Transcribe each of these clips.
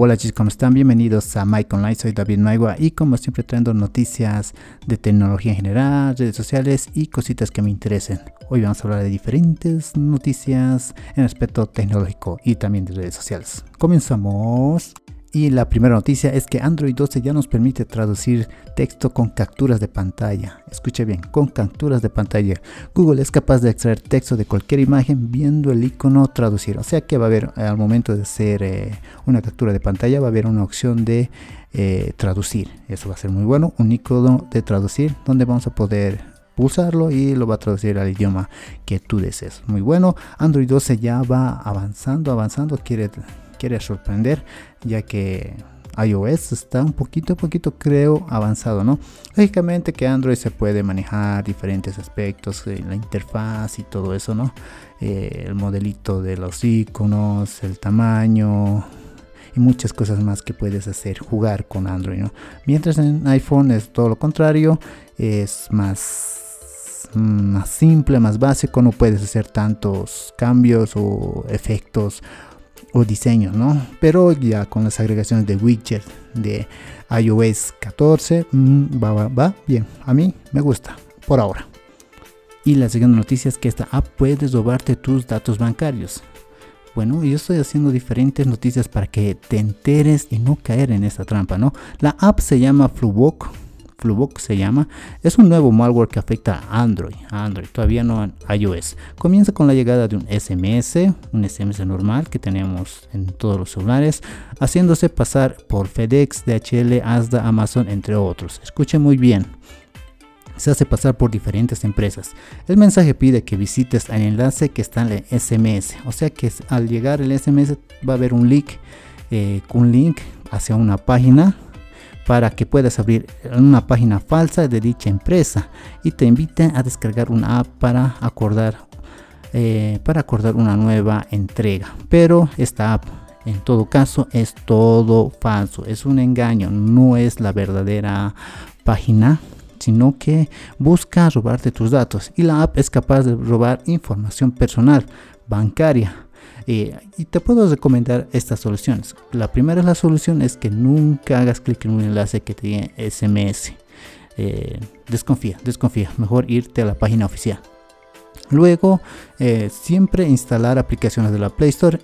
Hola chicos, ¿cómo están? Bienvenidos a Mike Online, soy David Maigua y como siempre trayendo noticias de tecnología en general, redes sociales y cositas que me interesen. Hoy vamos a hablar de diferentes noticias en aspecto tecnológico y también de redes sociales. Comenzamos. Y la primera noticia es que Android 12 ya nos permite traducir texto con capturas de pantalla. Escuche bien, con capturas de pantalla. Google es capaz de extraer texto de cualquier imagen viendo el icono traducir. O sea que va a haber al momento de hacer eh, una captura de pantalla va a haber una opción de eh, traducir. Eso va a ser muy bueno. Un icono de traducir donde vamos a poder pulsarlo y lo va a traducir al idioma que tú desees. Muy bueno. Android 12 ya va avanzando, avanzando. Quiere quiere sorprender ya que iOS está un poquito, poquito creo avanzado, ¿no? Lógicamente que Android se puede manejar diferentes aspectos, eh, la interfaz y todo eso, ¿no? Eh, el modelito de los iconos, el tamaño y muchas cosas más que puedes hacer, jugar con Android, ¿no? Mientras en iPhone es todo lo contrario, es más, más simple, más básico, no puedes hacer tantos cambios o efectos o diseño, ¿no? Pero ya con las agregaciones de widget de iOS 14 mm, va, va, bien. A mí me gusta por ahora. Y la siguiente noticia es que esta app puede robarte tus datos bancarios. Bueno, yo estoy haciendo diferentes noticias para que te enteres y no caer en esta trampa, ¿no? La app se llama Flubook Flubook se llama, es un nuevo malware que afecta a Android, Android, todavía no a iOS. Comienza con la llegada de un SMS, un SMS normal que tenemos en todos los celulares, haciéndose pasar por FedEx, DHL, Asda, Amazon, entre otros. Escuche muy bien. Se hace pasar por diferentes empresas. El mensaje pide que visites el enlace que está en el SMS. O sea que al llegar el SMS va a haber un link, eh, un link hacia una página para que puedas abrir una página falsa de dicha empresa y te inviten a descargar una app para acordar eh, para acordar una nueva entrega. Pero esta app en todo caso es todo falso es un engaño no es la verdadera página sino que busca robarte tus datos. Y la app es capaz de robar información personal bancaria eh, y te puedo recomendar estas soluciones. La primera la solución es que nunca hagas clic en un enlace que te diga SMS. Eh, desconfía, desconfía. Mejor irte a la página oficial. Luego, eh, siempre instalar aplicaciones de la Play Store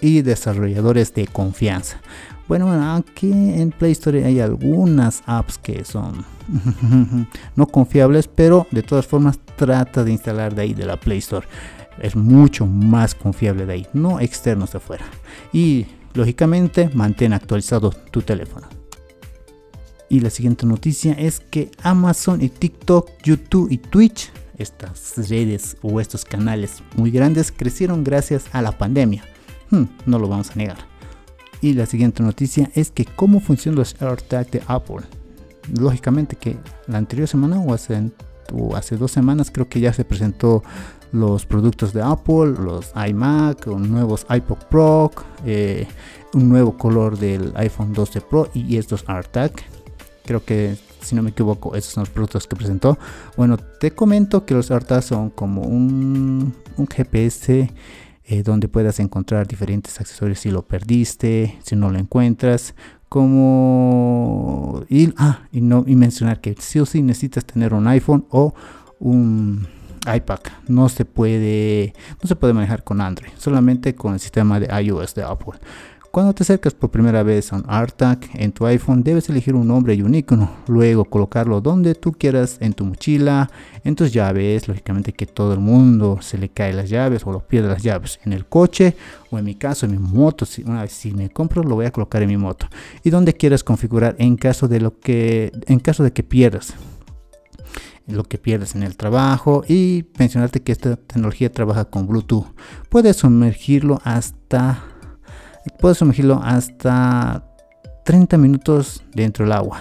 y desarrolladores de confianza. Bueno, aquí en Play Store hay algunas apps que son no confiables, pero de todas formas trata de instalar de ahí de la Play Store es mucho más confiable de ahí, no externos de afuera. Y lógicamente mantén actualizado tu teléfono. Y la siguiente noticia es que Amazon y TikTok, YouTube y Twitch, estas redes o estos canales muy grandes, crecieron gracias a la pandemia. Hmm, no lo vamos a negar. Y la siguiente noticia es que cómo funcionan los AirTag de Apple. Lógicamente que la anterior semana o hace, o hace dos semanas creo que ya se presentó los productos de Apple, los iMac, nuevos iPod Pro, eh, un nuevo color del iPhone 12 Pro y estos AirTag. Creo que si no me equivoco, esos son los productos que presentó. Bueno, te comento que los AirTag son como un, GPS eh, donde puedas encontrar diferentes accesorios si lo perdiste, si no lo encuentras. Como y, ah, y no y mencionar que sí o sí necesitas tener un iPhone o un iPad no se puede no se puede manejar con Android solamente con el sistema de iOS de Apple cuando te acercas por primera vez a un AirTag en tu iPhone debes elegir un nombre y un icono luego colocarlo donde tú quieras en tu mochila. En tus llaves lógicamente que todo el mundo se le cae las llaves o lo pierde las llaves en el coche o en mi caso en mi moto. Si una vez si me compro lo voy a colocar en mi moto. Y donde quieras configurar en caso de lo que en caso de que pierdas lo que pierdes en el trabajo. Y mencionarte que esta tecnología trabaja con Bluetooth. Puedes sumergirlo hasta puedes sumergirlo hasta 30 minutos dentro del agua.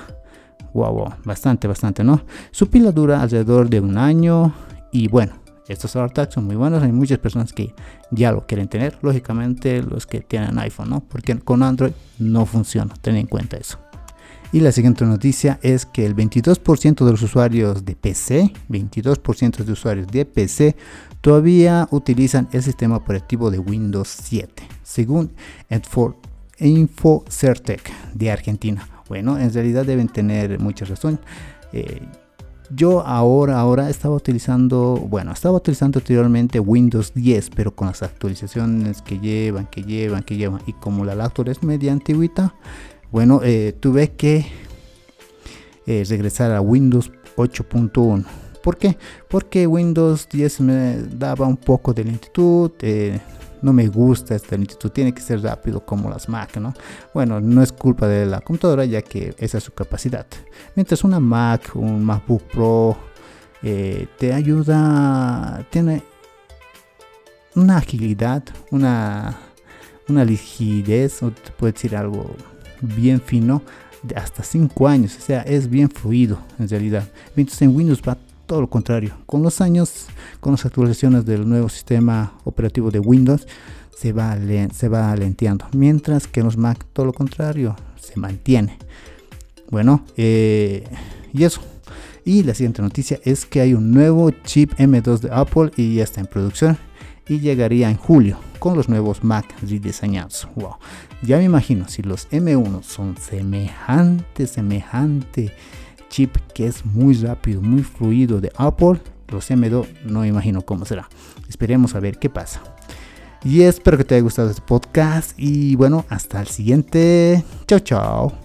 Wow, bastante, bastante, ¿no? Su pila dura alrededor de un año y bueno, estos AirTags son muy buenos. Hay muchas personas que ya lo quieren tener. Lógicamente los que tienen iPhone, ¿no? Porque con Android no funciona. Ten en cuenta eso. Y la siguiente noticia es que el 22% de los usuarios de PC, 22% de usuarios de PC todavía utilizan el sistema operativo de Windows 7, según Infocertec de Argentina. Bueno, en realidad deben tener mucha razón. Eh, yo ahora, ahora estaba utilizando, bueno, estaba utilizando anteriormente Windows 10, pero con las actualizaciones que llevan, que llevan, que llevan, y como la laptop es media antigüita, bueno, eh, tuve que eh, regresar a Windows 8.1. ¿Por qué? Porque Windows 10 me daba un poco de lentitud, eh, no me gusta esta lentitud, tiene que ser rápido como las Mac, ¿no? Bueno, no es culpa de la computadora ya que esa es su capacidad. Mientras una Mac, un MacBook Pro, te ayuda, tiene una agilidad, una, una ligidez, o te decir algo bien fino, de hasta 5 años, o sea, es bien fluido en realidad. Mientras en Windows va todo lo contrario. Con los años, con las actualizaciones del nuevo sistema operativo de Windows, se va, se va alenteando. Mientras que en los Mac, todo lo contrario, se mantiene. Bueno, eh, y eso. Y la siguiente noticia es que hay un nuevo chip M2 de Apple y ya está en producción y llegaría en julio con los nuevos Mac rediseñados. Wow, ya me imagino si los M1 son semejante, semejante chip que es muy rápido, muy fluido de Apple, los M2 no me imagino cómo será. Esperemos a ver qué pasa. Y espero que te haya gustado este podcast y bueno, hasta el siguiente. Chao, chao.